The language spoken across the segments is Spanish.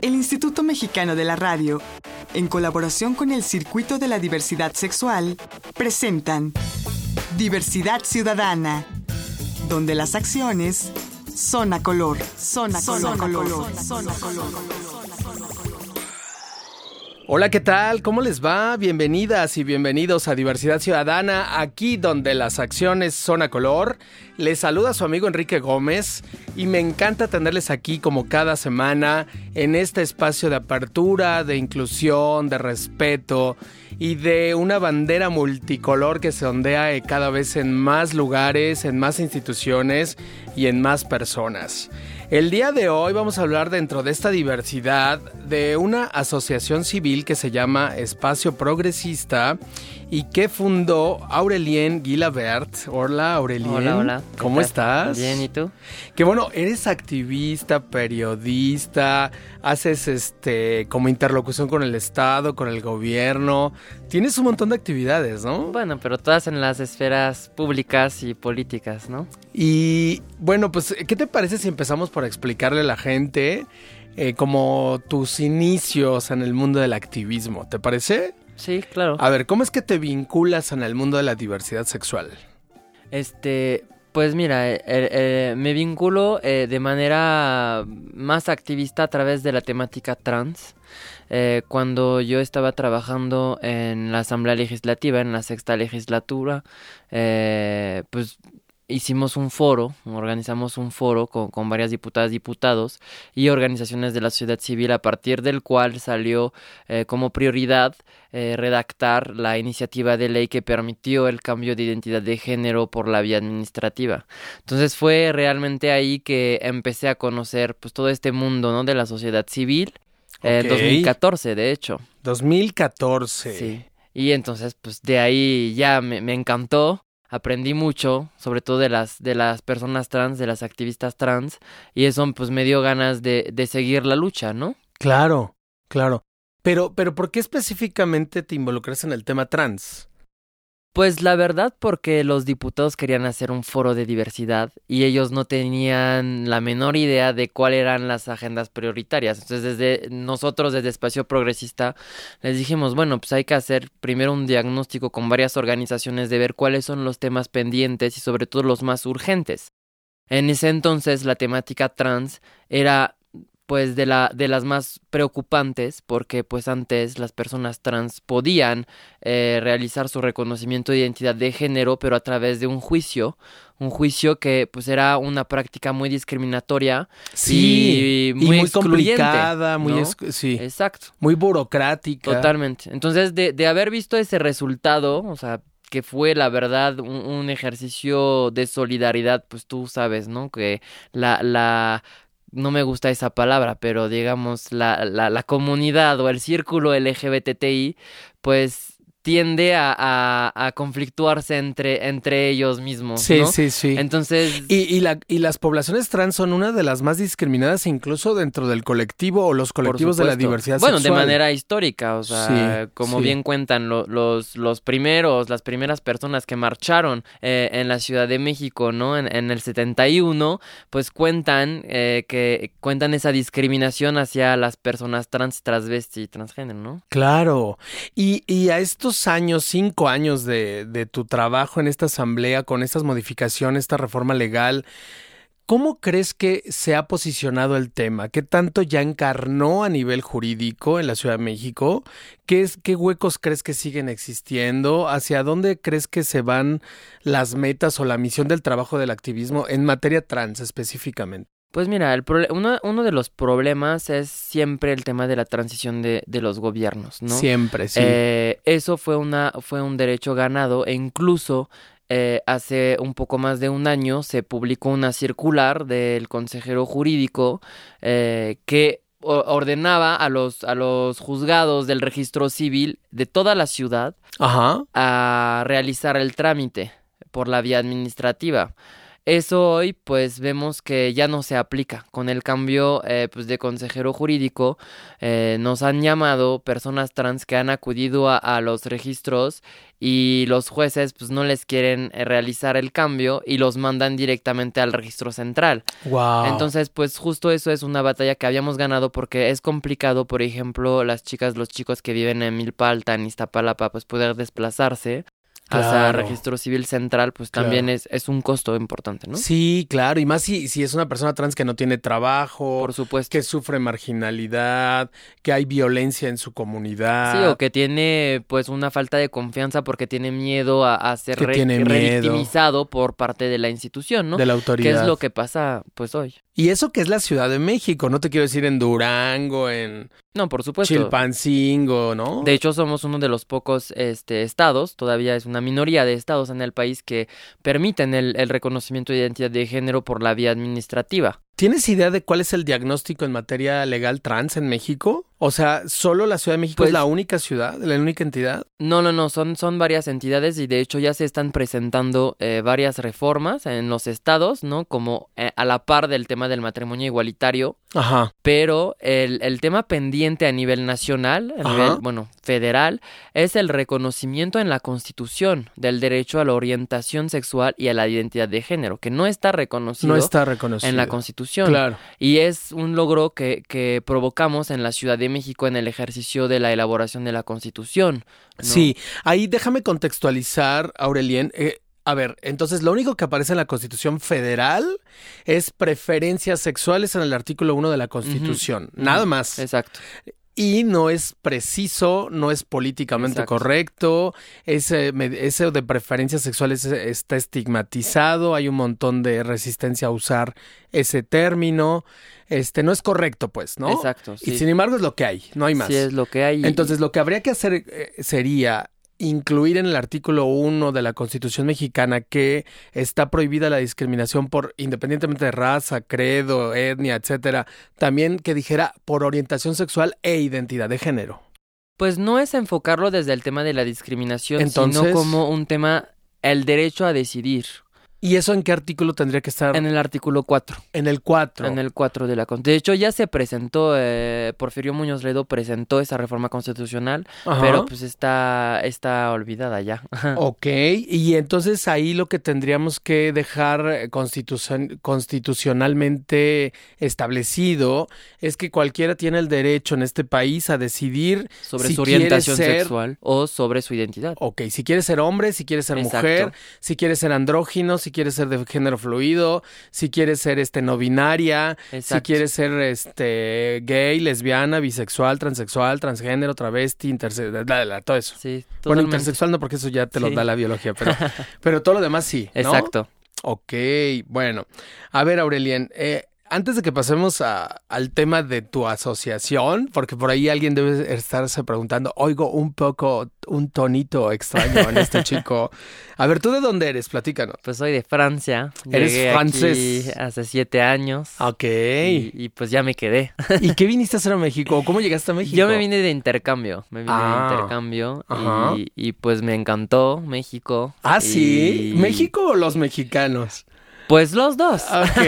El Instituto Mexicano de la Radio, en colaboración con el Circuito de la Diversidad Sexual, presentan Diversidad Ciudadana, donde las acciones son a color, son a color, color, son a color. Hola, ¿qué tal? ¿Cómo les va? Bienvenidas y bienvenidos a Diversidad Ciudadana, aquí donde las acciones son a color. Les saluda su amigo Enrique Gómez y me encanta tenerles aquí como cada semana en este espacio de apertura, de inclusión, de respeto y de una bandera multicolor que se ondea cada vez en más lugares, en más instituciones y en más personas. El día de hoy vamos a hablar dentro de esta diversidad de una asociación civil que se llama Espacio Progresista y que fundó Aurelien Guilabert. Hola Aurelien. Hola, hola. ¿Cómo estás? Bien, ¿y tú? Que bueno, eres activista, periodista, haces este como interlocución con el Estado, con el gobierno. Tienes un montón de actividades, ¿no? Bueno, pero todas en las esferas públicas y políticas, ¿no? Y bueno, pues, ¿qué te parece si empezamos por explicarle a la gente eh, como tus inicios en el mundo del activismo? ¿Te parece? Sí, claro. A ver, ¿cómo es que te vinculas en el mundo de la diversidad sexual? Este, pues mira, eh, eh, me vinculo eh, de manera más activista a través de la temática trans. cuando yo estaba trabajando en la Asamblea Legislativa, en la sexta legislatura, pues hicimos un foro, organizamos un foro con, con, varias diputadas, diputados y organizaciones de la sociedad civil a partir del cual salió eh, como prioridad eh, redactar la iniciativa de ley que permitió el cambio de identidad de género por la vía administrativa. Entonces fue realmente ahí que empecé a conocer pues todo este mundo ¿no? de la sociedad civil. En eh, 2014, de hecho. 2014. Sí. Y entonces, pues de ahí ya me, me encantó aprendí mucho, sobre todo de las, de las personas trans, de las activistas trans, y eso pues me dio ganas de, de seguir la lucha, ¿no? Claro, claro. Pero, pero ¿por qué específicamente te involucras en el tema trans? Pues la verdad porque los diputados querían hacer un foro de diversidad y ellos no tenían la menor idea de cuáles eran las agendas prioritarias. Entonces desde nosotros, desde Espacio Progresista, les dijimos, bueno, pues hay que hacer primero un diagnóstico con varias organizaciones de ver cuáles son los temas pendientes y sobre todo los más urgentes. En ese entonces la temática trans era pues de la de las más preocupantes porque pues antes las personas trans podían eh, realizar su reconocimiento de identidad de género pero a través de un juicio un juicio que pues era una práctica muy discriminatoria sí, y muy, muy complicada muy sí. Exacto. Muy burocrática. Totalmente. Entonces de, de haber visto ese resultado o sea que fue la verdad un, un, ejercicio de solidaridad, pues tú sabes, ¿no? Que la, la no me gusta esa palabra, pero digamos la, la, la comunidad o el círculo LGBTI, pues tiende a, a, conflictuarse entre, entre ellos mismos. Sí, sí, sí. Entonces. Y, y, la, y las poblaciones trans son una de las más discriminadas, incluso dentro del colectivo o los colectivos de la diversidad bueno, sexual. de manera histórica, o sea, sí, como sí. bien cuentan lo, los, los primeros, las primeras personas que marcharon eh, en la Ciudad de México, ¿no? En, en el 71, pues cuentan eh, que cuentan esa discriminación hacia las personas trans, transvesti y transgénero, ¿no? Claro. Y, y a estos años, cinco años de, de, tu trabajo en esta asamblea con estas modificaciones, esta reforma legal, ¿cómo crees que se ha posicionado el tema? ¿Qué tanto ya encarnó a nivel jurídico en la Ciudad de México? ¿Qué, es, qué huecos crees que siguen existiendo? ¿Hacia dónde crees que se van las metas o la misión del trabajo del activismo en materia trans específicamente? Pues mira, el uno, uno, de los problemas es siempre el tema de la transición de, de los gobiernos, ¿no? Siempre, sí. Eh, eso fue, una, fue un derecho ganado e incluso eh, hace un poco más de un año se publicó una circular del consejero jurídico eh, que ordenaba a los, a los juzgados del registro civil de toda la ciudad Ajá. a realizar el trámite por la vía administrativa. Eso hoy pues vemos que ya no se aplica. Con el cambio eh, pues de consejero jurídico eh, nos han llamado personas trans que han acudido a, a, los registros y los jueces pues no les quieren eh, realizar el cambio y los mandan directamente al registro central. Wow. Entonces pues justo eso es una batalla que habíamos ganado porque es complicado, por ejemplo, las chicas, los chicos que viven en Milpalta, en Iztapalapa, pues poder desplazarse Claro. hasta registro civil central, pues también Claro. es, es un costo importante, ¿no? Sí, claro, y más si, si es una persona trans que no tiene trabajo, Por supuesto. que sufre marginalidad, que hay violencia en su comunidad. Sí, o que tiene pues una falta de confianza porque tiene miedo a, a ser Que re- tiene miedo. revictimizado por parte de la institución, ¿no? de la Que autoridad. es lo que pasa pues hoy. Y eso que es la Ciudad de México, no te quiero decir en Durango, en No, por supuesto. Chilpancingo, ¿no? De hecho, somos uno de los pocos este, estados, todavía es una minoría de estados en el país que permiten el, el reconocimiento de identidad de género por la vía administrativa. ¿Tienes idea de cuál es el diagnóstico en materia legal trans en México? O sea, ¿solo la Ciudad de México Pues- es la única ciudad, la única entidad? No, no, no, son, son varias entidades y de hecho ya se están presentando eh, varias reformas en los estados, ¿no? Como eh, a la par del tema del matrimonio igualitario, Ajá. pero el, el tema pendiente a nivel nacional, a Ajá. nivel, bueno, federal, es el reconocimiento en la Constitución del derecho a la orientación sexual y a la identidad de género, que no está reconocido No está reconocido. en la Constitución. Claro. Y es un logro que, que provocamos en la Ciudad de México en el ejercicio de la elaboración de la Constitución. ¿no? Sí, ahí déjame contextualizar, Aurelien. Eh, a ver, entonces lo único que aparece en la Constitución Federal es preferencias sexuales en el artículo 1 de la Constitución. Nada más. Exacto. Y no es preciso, no es políticamente Exacto. correcto. Ese, ese de preferencias sexuales eh, está estigmatizado. Hay un montón de resistencia a usar ese término. Este no es correcto, pues, ¿no? Exacto. Sí. Y sin embargo es lo que hay, no hay más. Sí es lo que hay. Entonces, lo que habría que hacer eh, sería incluir en el artículo 1 de la Constitución mexicana que está prohibida la discriminación por independientemente de raza, credo, etnia, etcétera, también que dijera por orientación sexual e identidad de género. Pues no es enfocarlo desde el tema de la discriminación, Entonces- sino como un tema, el derecho a decidir, ¿Y eso en qué artículo tendría que estar? en el artículo 4. En el 4. En el 4 de la Constitución. De hecho, ya se presentó, eh, Porfirio Muñoz Ledo presentó esa reforma constitucional, Ajá. pero pues está, está olvidada ya. Ok, y entonces ahí lo que tendríamos que dejar eh, constitucion- constitucionalmente establecido es que cualquiera tiene el derecho en este país a decidir sobre Si su orientación quiere ser- sexual o sobre su identidad. Ok, si quieres ser hombre, si quieres ser Exacto. mujer, si quieres ser andrógino, si quieres ser de género fluido, si quieres ser este no binaria, si quieres ser este gay, lesbiana, bisexual, transexual, transgénero, travesti, intersexual, todo eso. Sí, Bueno, intersexual no, porque eso ya te lo Sí. da la biología, pero, pero todo lo demás sí. ¿no? Exacto. Ok, bueno. A ver, Aurelien, eh, antes de que pasemos a- al tema de tu asociación, porque por ahí alguien debe estarse preguntando, oigo un poco, un tonito extraño en este chico. A ver, ¿tú de dónde eres? Platícanos. Pues soy de Francia. Eres Llegué francés. aquí hace siete años. Ok. Y, y pues ya me quedé. ¿Y qué viniste a hacer a México? ¿Cómo llegaste a México? Yo me vine de intercambio. Me vine Ah. de intercambio. Ajá. Y, y, pues me encantó México. Ah, sí. y- ¿México o los mexicanos? Pues los dos. Ok.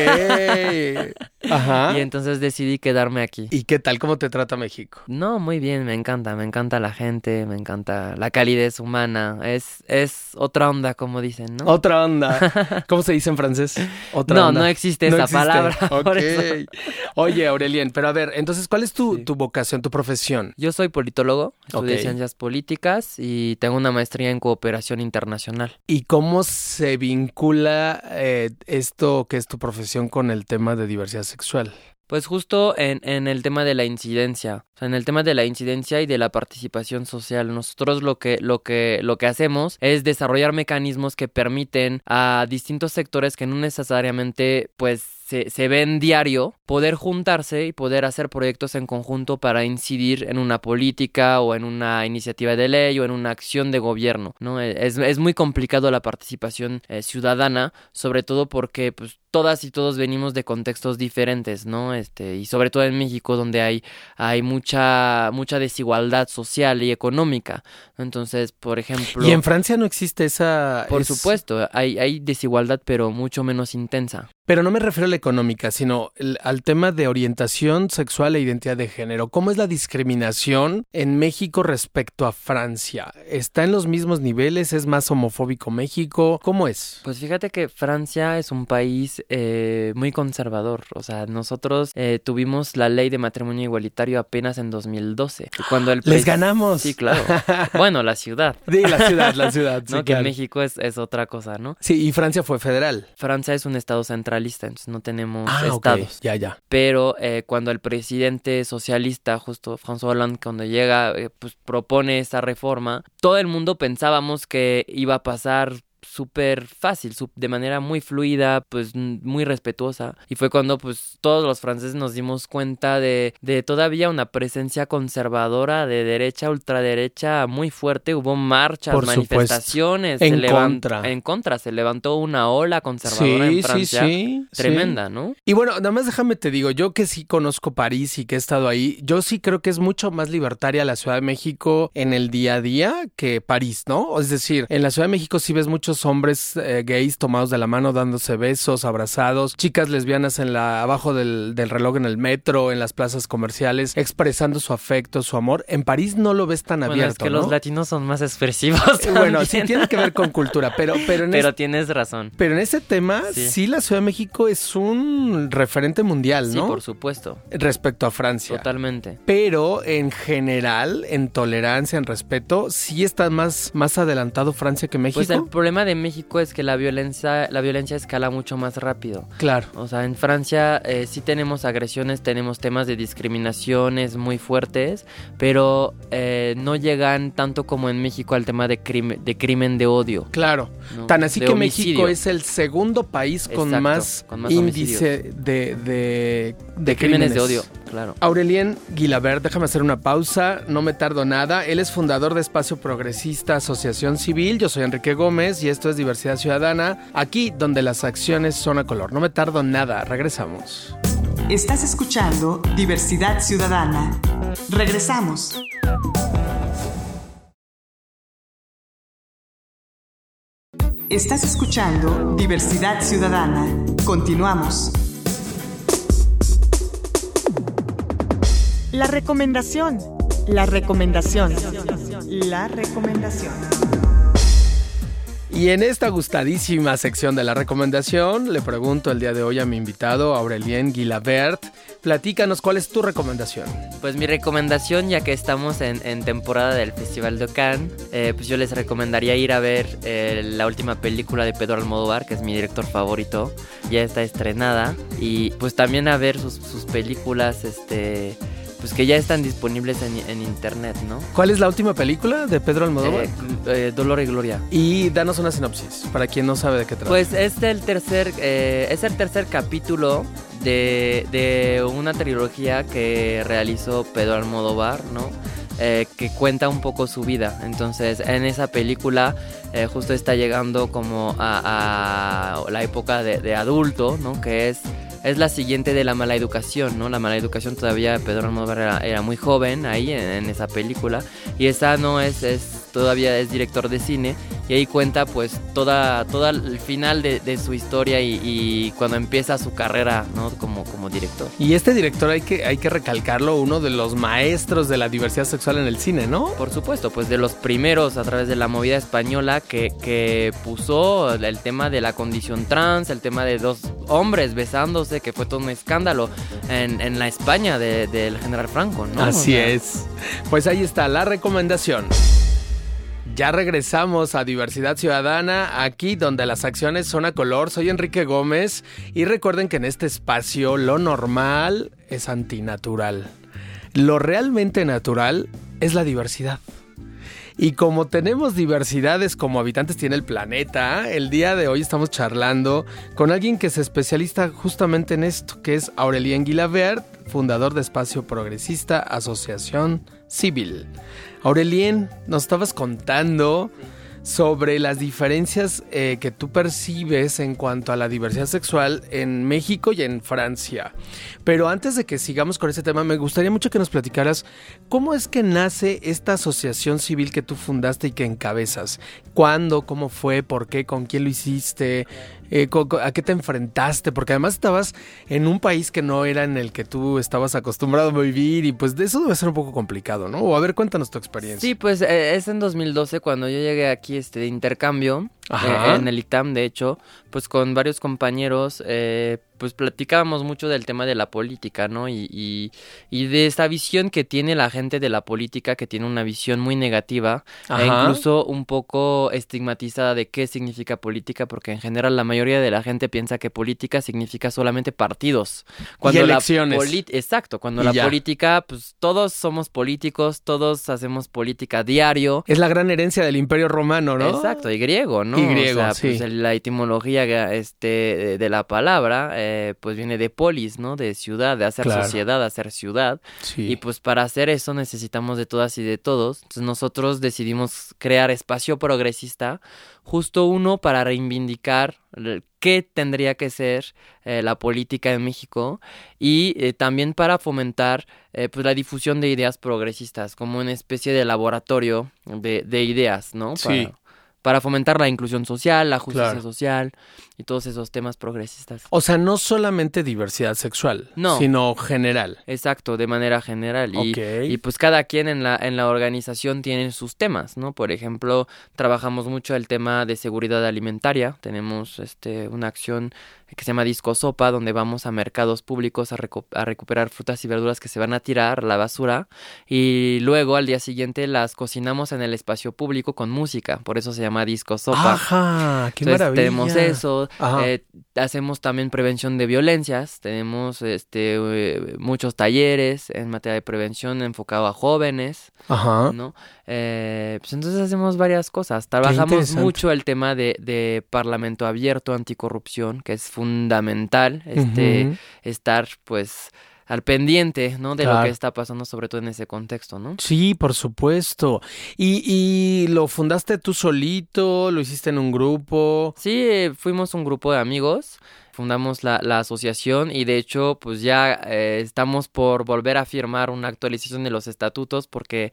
Ajá. Y entonces decidí quedarme aquí. ¿Y qué tal? ¿Cómo te trata México? No, muy bien, me encanta, me encanta la gente, me encanta la calidez humana, es, es otra onda, como dicen, ¿no? Otra onda. ¿Cómo se dice en francés? Otra no, onda. no existe No esa existe. palabra. Oye, Aurelien, pero a ver, entonces, ¿cuál es tu, Sí. tu vocación, tu profesión? Yo soy politólogo, estudié Ok. ciencias políticas y tengo una maestría en cooperación internacional. ¿Y cómo se vincula eh, esto que es tu profesión con el tema de diversidad sexual? Pues justo en, en el tema de la incidencia, o sea, en el tema de la incidencia y de la participación social, nosotros lo que, lo que, lo que hacemos es desarrollar mecanismos que permiten a distintos sectores que no necesariamente pues se, se ven diario, poder juntarse y poder hacer proyectos en conjunto para incidir en una política o en una iniciativa de ley o en una acción de gobierno, ¿no? Es, es muy complicado la participación eh, ciudadana, sobre todo porque pues todas y todos venimos de contextos diferentes, ¿no? Este, y sobre todo en México donde hay, hay mucha, mucha desigualdad social y económica. Entonces, por ejemplo. Y en Francia no existe esa. Por es- supuesto, hay, hay desigualdad, pero mucho menos intensa. Pero no me refiero a la económica, sino el- al tema de orientación sexual e identidad de género. ¿Cómo es la discriminación en México respecto a Francia? ¿Está en los mismos niveles? ¿Es más homofóbico México? ¿Cómo es? Pues fíjate que Francia es un país eh, muy conservador. O sea, nosotros eh, tuvimos la ley de matrimonio igualitario apenas en 2012. Cuando el ¡Les ganamos! Sí, claro. bueno, la ciudad. Sí, la ciudad, la ciudad. sí, ¿no? Que. México es, es otra cosa, ¿no? Sí, y Francia fue federal. Francia es un estado centralista, entonces no tenemos Ah, estados. Ya, ya. Pero eh, cuando el presidente socialista, justo François Hollande, cuando llega, eh, pues propone esta reforma, todo el mundo pensábamos que iba a pasar súper fácil, de manera muy fluida, pues muy respetuosa. Y fue cuando pues todos los franceses nos dimos cuenta de, de todavía una presencia conservadora de derecha, ultraderecha muy fuerte. Hubo marchas, Por supuesto. manifestaciones. En se contra. En contra, se levantó una ola conservadora Sí, en Francia. sí, sí. Tremenda, ¿no? Y bueno, nada más déjame te digo, yo que sí conozco París y que he estado ahí, yo sí creo que es mucho más libertaria la Ciudad de México en el día a día que París, ¿no? Es decir, en la Ciudad de México sí ves muchos hombres eh, gays tomados de la mano, dándose besos, abrazados, chicas lesbianas en la abajo del, del reloj en el metro, en las plazas comerciales, expresando su afecto, su amor. En París no lo ves tan Bueno, abierto, es que ¿no? los latinos son más expresivos. Bueno, sí tiene que ver con cultura, pero pero en Pero este- tienes razón. pero en ese tema, Sí. sí. la Ciudad de México es un referente mundial, Sí, ¿no? por supuesto. Respecto a Francia. Totalmente. Pero en general, en tolerancia, en respeto, sí está más, más adelantado Francia que México. Pues el problema de México es que la violencia, la violencia escala mucho más rápido. Claro. O sea, en Francia eh, sí tenemos agresiones, tenemos temas de discriminaciones muy fuertes, pero eh, no llegan tanto como en México al tema de crimen de, crimen de odio. Claro. ¿no? Tan así De que homicidio. México es el segundo país con Exacto, más, con más índice de, de, de crímenes de odio, claro. Aurelien Guilabert, déjame hacer una pausa, no me tardo nada. Él es fundador de Espacio Progresista Asociación Civil. Yo soy Enrique Gómez y esto es Diversidad Ciudadana, aquí donde las acciones son a color. No me tardo nada, regresamos. Estás escuchando Diversidad Ciudadana. Regresamos. Estás escuchando Diversidad Ciudadana. Continuamos. La recomendación. La recomendación. La recomendación. Y en esta gustadísima sección de la recomendación, le pregunto el día de hoy a mi invitado, Aurelien Guilabert, platícanos cuál es tu recomendación. Pues mi recomendación, ya que estamos en, temporada del Festival de Cannes, eh, pues yo les recomendaría ir a ver eh, la última película de Pedro Almodóvar, que es mi director favorito, ya está estrenada, y pues también a ver sus, sus películas, este, pues que ya están disponibles en, en internet, ¿no? ¿Cuál es la última película de Pedro Almodóvar? Eh, eh, Dolor y Gloria. Y danos una sinopsis, para quien no sabe de qué trata. Pues es el tercer, eh, es el tercer capítulo de, de una trilogía que realizó Pedro Almodóvar, ¿no? Eh, que cuenta un poco su vida. Entonces, en esa película justo está llegando como a, a la época de, de adulto, ¿no? Que es, es la siguiente de la mala educación, ¿no? La mala educación todavía Pedro Almodóvar era, era muy joven ahí en, esa película. Y esa no es, es todavía es director de cine y ahí cuenta pues toda, toda el final de, de su historia y, y cuando empieza su carrera ¿no? como, como director. Y este director hay que, hay que recalcarlo, uno de los maestros de la diversidad sexual en el cine, ¿no? Por supuesto, pues de los primeros a través de la movida española que, que puso el tema de la condición trans, el tema de dos hombres besándose, que fue todo un escándalo en, en la España de- del general Franco, ¿no? Así O sea, es. Pues ahí está la recomendación. Ya regresamos a Diversidad Ciudadana, aquí donde las acciones son a color. Soy Enrique Gómez y recuerden que en este espacio lo normal es antinatural. Lo realmente natural es la diversidad. Y como tenemos diversidades como habitantes tiene el planeta, el día de hoy estamos charlando con alguien que se especializa justamente en esto, que es Aurelien Guilabert, fundador de Espacio Progresista Asociación Civil. Aurelien, nos estabas contando sobre las diferencias eh, que tú percibes en cuanto a la diversidad sexual en México y en Francia. Pero antes de que sigamos con ese tema, me gustaría mucho que nos platicaras cómo es que nace esta asociación civil que tú fundaste y que encabezas. ¿Cuándo? ¿Cómo fue? ¿Por qué? ¿Con quién lo hiciste? Eh, ¿A qué te enfrentaste? Porque además estabas en un país que no era en el que tú estabas acostumbrado a vivir y pues de eso debe ser un poco complicado, ¿no? O a ver, cuéntanos tu experiencia. Sí, pues eh, es en 2012 cuando yo llegué aquí este, de intercambio, eh, en el ITAM de hecho, pues con varios compañeros, eh, pues platicábamos mucho del tema de la política, ¿no? Y, y, de esta visión que tiene la gente de la política, que tiene una visión muy negativa, e incluso un poco estigmatizada de qué significa política, porque en general la mayoría de la gente piensa que política significa solamente partidos. Cuando y elecciones. La Exacto, cuando la política, pues todos somos políticos, todos hacemos política diario. Es la gran herencia del Imperio Romano, ¿no? Exacto, y griego, ¿no? Y griego, o sea, pues, la etimología este, de la palabra, eh, pues viene de polis, ¿no? De ciudad, de hacer sociedad, hacer ciudad. Y pues para hacer eso necesitamos de todas y de todos. Entonces nosotros decidimos crear espacio progresista, justo uno para reivindicar qué tendría que ser eh, la política en México y eh, también para fomentar pues la difusión de ideas progresistas como una especie de laboratorio de, de ideas, ¿no? Sí para fomentar la inclusión social, la justicia social y todos esos temas progresistas. O sea, no solamente diversidad sexual, no. sino general. Exacto, de manera general. Y, y, pues cada quien en la, en la organización tiene sus temas, ¿no? Por ejemplo, trabajamos mucho el tema de seguridad alimentaria. Tenemos este, una acción que se llama Disco Sopa, donde vamos a mercados públicos a, a, recuperar frutas y verduras que se van a tirar la basura y luego al día siguiente las cocinamos en el espacio público con música, por eso se llama Disco Sopa. Ajá, qué maravilla. Tenemos eso, eh, hacemos también prevención de violencias, tenemos este eh, muchos talleres en materia de prevención enfocado a jóvenes, Ajá. ¿no? Eh, pues entonces hacemos varias cosas. Trabajamos mucho el tema de, de parlamento abierto, anticorrupción, que es fundamental este, estar pues al pendiente, ¿no? De lo que está pasando, sobre todo en ese contexto, ¿no? Sí, por supuesto. ¿Y, ¿Y, lo fundaste tú solito? ¿Lo hiciste en un grupo? Sí, fuimos un grupo de amigos. Fundamos la, la asociación y de hecho, pues ya eh, estamos por volver a firmar una actualización de los estatutos porque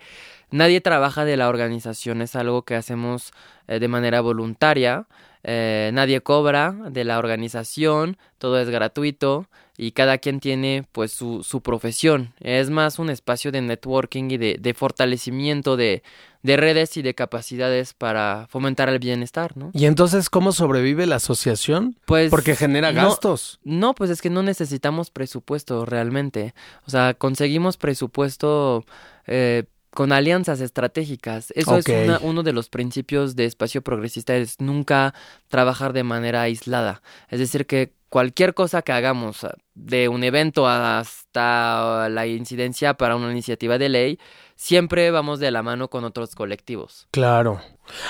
nadie trabaja de la organización, es algo que hacemos eh, de manera voluntaria. Eh, nadie cobra de la organización, todo es gratuito y cada quien tiene pues su, su profesión. Es más un espacio de networking y de, de fortalecimiento de, de, redes y de capacidades para fomentar el bienestar, ¿no? ¿Y entonces cómo sobrevive la asociación? Pues porque genera gastos. No, pues es que no necesitamos presupuesto realmente. O sea, conseguimos presupuesto eh, con alianzas estratégicas. Eso es uno de los principios de espacio progresista, es nunca trabajar de manera aislada. Es decir, que cualquier cosa que hagamos, ah, de un evento hasta la incidencia para una iniciativa de ley, siempre vamos de la mano con otros colectivos. Claro.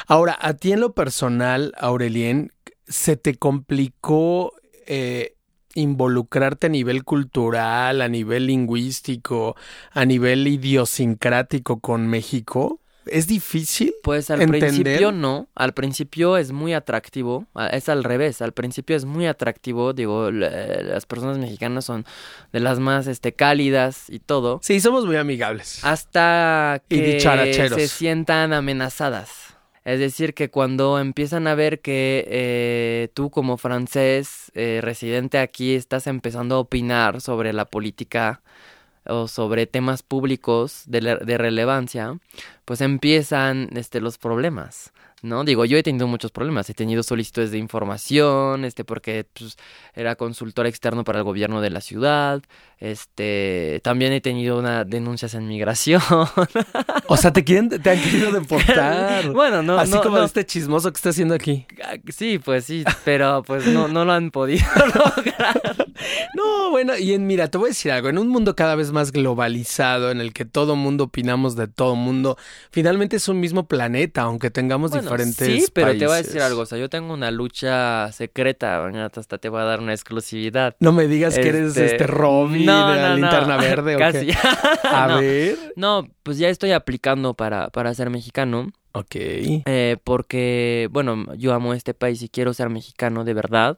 Ahora, a ti en lo personal, Aurelien, ¿se te complicó eh, involucrarte a nivel cultural, a nivel lingüístico, a nivel idiosincrático con México? ¿Es difícil? Pues al principio no, al principio es muy atractivo, es al revés, al principio es muy atractivo, digo, las personas mexicanas son de las más este cálidas y todo. Sí, somos muy amigables. Hasta que se sientan amenazadas. Es decir, que cuando empiezan a ver que eh, tú como francés eh, residente aquí estás empezando a opinar sobre la política o sobre temas públicos de, de relevancia, pues empiezan este, los problemas. ¿no? Digo, yo he tenido muchos problemas, he tenido solicitudes de información, este, porque pues, era consultor externo para el gobierno de la ciudad, este, también he tenido una denuncias en migración. o sea, te quieren, te han querido deportar. bueno, no, Así como este chismoso que está haciendo aquí. Ah, sí, pues sí, pero pues no, no lo han podido lograr. no, bueno, y en, mira, te voy a decir algo, en un mundo cada vez más globalizado, en el que todo mundo opinamos de todo mundo, finalmente es un mismo planeta, aunque tengamos diferentes Sí, pero te voy a decir algo, o sea, yo tengo una lucha secreta, hasta te voy a dar una exclusividad. No me digas que eres este, este Robin no, de la linterna verde. Casi. A ver. No, pues ya estoy aplicando para, para ser mexicano. Ok. eh, porque, bueno, yo amo este país y quiero ser mexicano de verdad.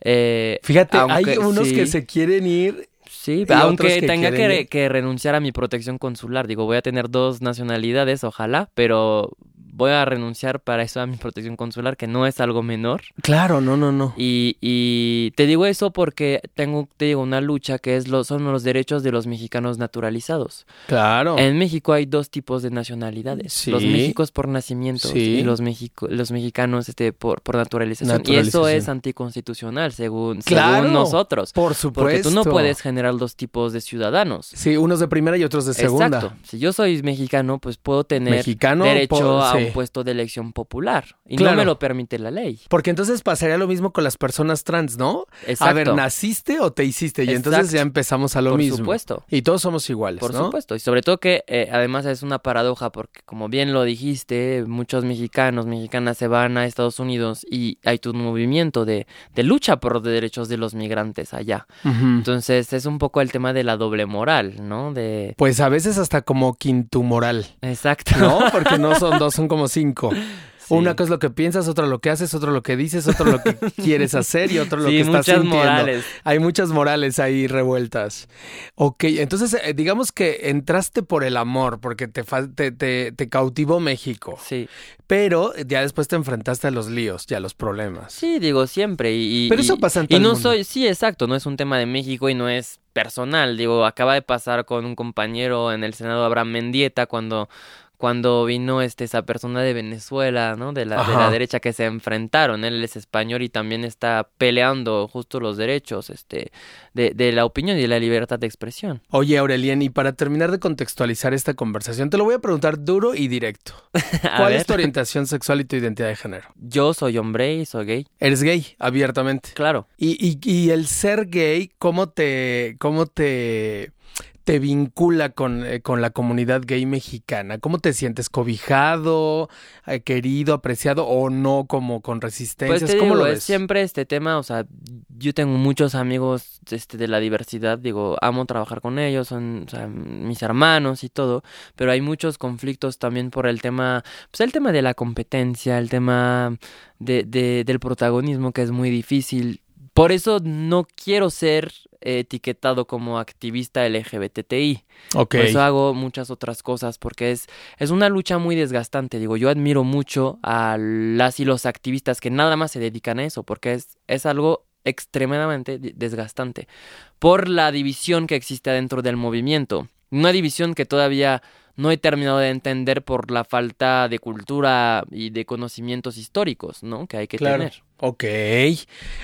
Eh, Fíjate, hay unos sí. que se quieren ir. Sí, aunque que tenga quieren que renunciar a mi protección consular. Digo, voy a tener dos nacionalidades, ojalá, pero voy a renunciar para eso a mi protección consular, que no es algo menor. Claro, no, no, no. Y, y te digo eso porque tengo, te digo, una lucha que es lo, son los derechos de los mexicanos naturalizados. Claro. En México hay dos tipos de nacionalidades. Sí. Los Méxicos por nacimiento Sí. y los, Mexico, los mexicanos este, por, por naturalización. Y eso es anticonstitucional, según, Claro. según nosotros. Por supuesto. Porque tú no puedes generar dos tipos de ciudadanos. Sí, unos de primera y otros de segunda. Exacto. Si yo soy mexicano, pues puedo tener Mexicano, derecho a sí. Un puesto de elección popular. Y Claro. no me lo permite la ley. Porque entonces pasaría lo mismo con las personas trans, ¿no? Exacto. A ver, ¿naciste o te hiciste? Y entonces ya empezamos a lo Por mismo. supuesto. Y todos somos iguales, Por ¿no? supuesto. Y sobre todo que eh, además es una paradoja porque como bien lo dijiste, muchos mexicanos, mexicanas se van a Estados Unidos y hay un movimiento de, de lucha por los derechos de los migrantes allá. Entonces es un poco el tema de la doble moral, ¿no? De... Pues a veces hasta como quintumoral, Exacto. ¿no? Porque no son dos, son como cinco. Sí. Una cosa es lo que piensas, otra lo que haces, otro lo que dices, otro lo que quieres hacer y otro lo Sí, que estás muchas sintiendo. morales. Hay muchas morales ahí revueltas. Ok, entonces eh, digamos que entraste por el amor, porque te, te, te, te cautivó México, Sí. pero ya después te enfrentaste a los líos y a los problemas. Sí, digo siempre. Y, y- Pero eso y- pasa en Y todo el no mundo. soy, sí, exacto, no es un tema de México y no es personal. Digo, acaba de pasar con un compañero en el Senado, Abraham Mendieta, cuando, cuando vino este, esa persona de Venezuela, ¿no? De la, de la derecha que se enfrentaron. Él es español y también está peleando justo los derechos este, de, de la opinión y de la libertad de expresión. Oye, Aurelien, y para terminar de contextualizar esta conversación, te lo voy a preguntar duro y directo. ¿Cuál es tu orientación sexual y tu identidad de género? Yo soy hombre y soy gay. Eres gay, abiertamente. Claro. Y, y, y el ser gay, ¿cómo te, cómo te, te vincula con, eh, con la comunidad gay mexicana? ¿Cómo te sientes? ¿Cobijado, eh, querido, apreciado o no como con Pues resistencias? te ¿Cómo digo, lo es ves? siempre este tema, o sea, yo tengo muchos amigos este, de la diversidad, digo, amo trabajar con ellos, son o sea, mis hermanos y todo, pero hay muchos conflictos también por el tema, pues el tema de la competencia, el tema de, de- del protagonismo que es muy difícil. Por eso no quiero ser etiquetado como activista LGBTI. Ok. Por eso hago muchas otras cosas, porque es, es una lucha muy desgastante. Digo, yo admiro mucho a las y los activistas que nada más se dedican a eso, porque es, es algo extremadamente desgastante. Por la división que existe dentro del movimiento. Una división que todavía no he terminado de entender por la falta de cultura y de conocimientos históricos, ¿no? Que hay que Claro. tener. Ok.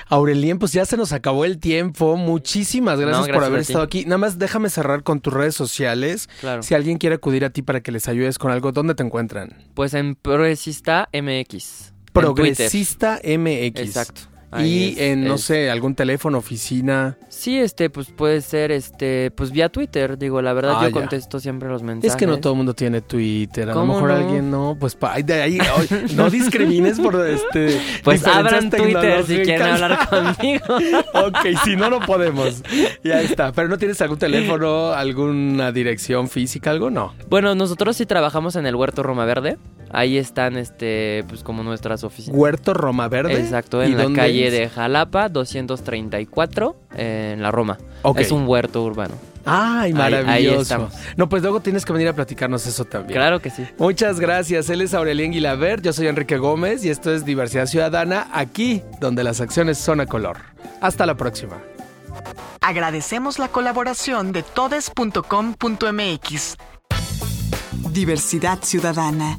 Aurelien, pues ya se nos acabó el tiempo. Muchísimas gracias, No, por gracias haber estado aquí. Nada más déjame cerrar con tus redes sociales. Claro. Si alguien quiere acudir a ti para que les ayudes con algo, ¿dónde te encuentran? Pues en Progresista MX. Progresista MX. Exacto. Y es- en, no es- sé, algún teléfono, oficina. Sí, este, pues puede ser, este, pues vía Twitter, digo, la verdad Ah, yo ya. contesto siempre los mensajes. Es que no todo el mundo tiene Twitter. A lo ¿Cómo mejor no? alguien no. Pues pa- de ahí, no discrimines por este. Pues abran Twitter si quieren hablar conmigo. ok, si no, no podemos. Ya está. Pero no tienes algún teléfono, alguna dirección física, algo, no. bueno, nosotros sí trabajamos en el Huerto Roma Verde. Ahí están, este, pues como nuestras oficinas. Huerto Roma Verde. Exacto, ¿Y en la dónde calle de Jalapa, 234, eh, en la Roma. Es un huerto urbano. Ay, maravilloso. ahí estamos. No, pues luego tienes que venir a platicarnos eso también. Claro que sí. Muchas gracias. Él es Aurelien Guilaber, yo soy Enrique Gómez y esto es Diversidad Ciudadana, aquí donde las acciones son a color. Hasta la próxima. Agradecemos la colaboración de todes.com.mx. Diversidad Ciudadana,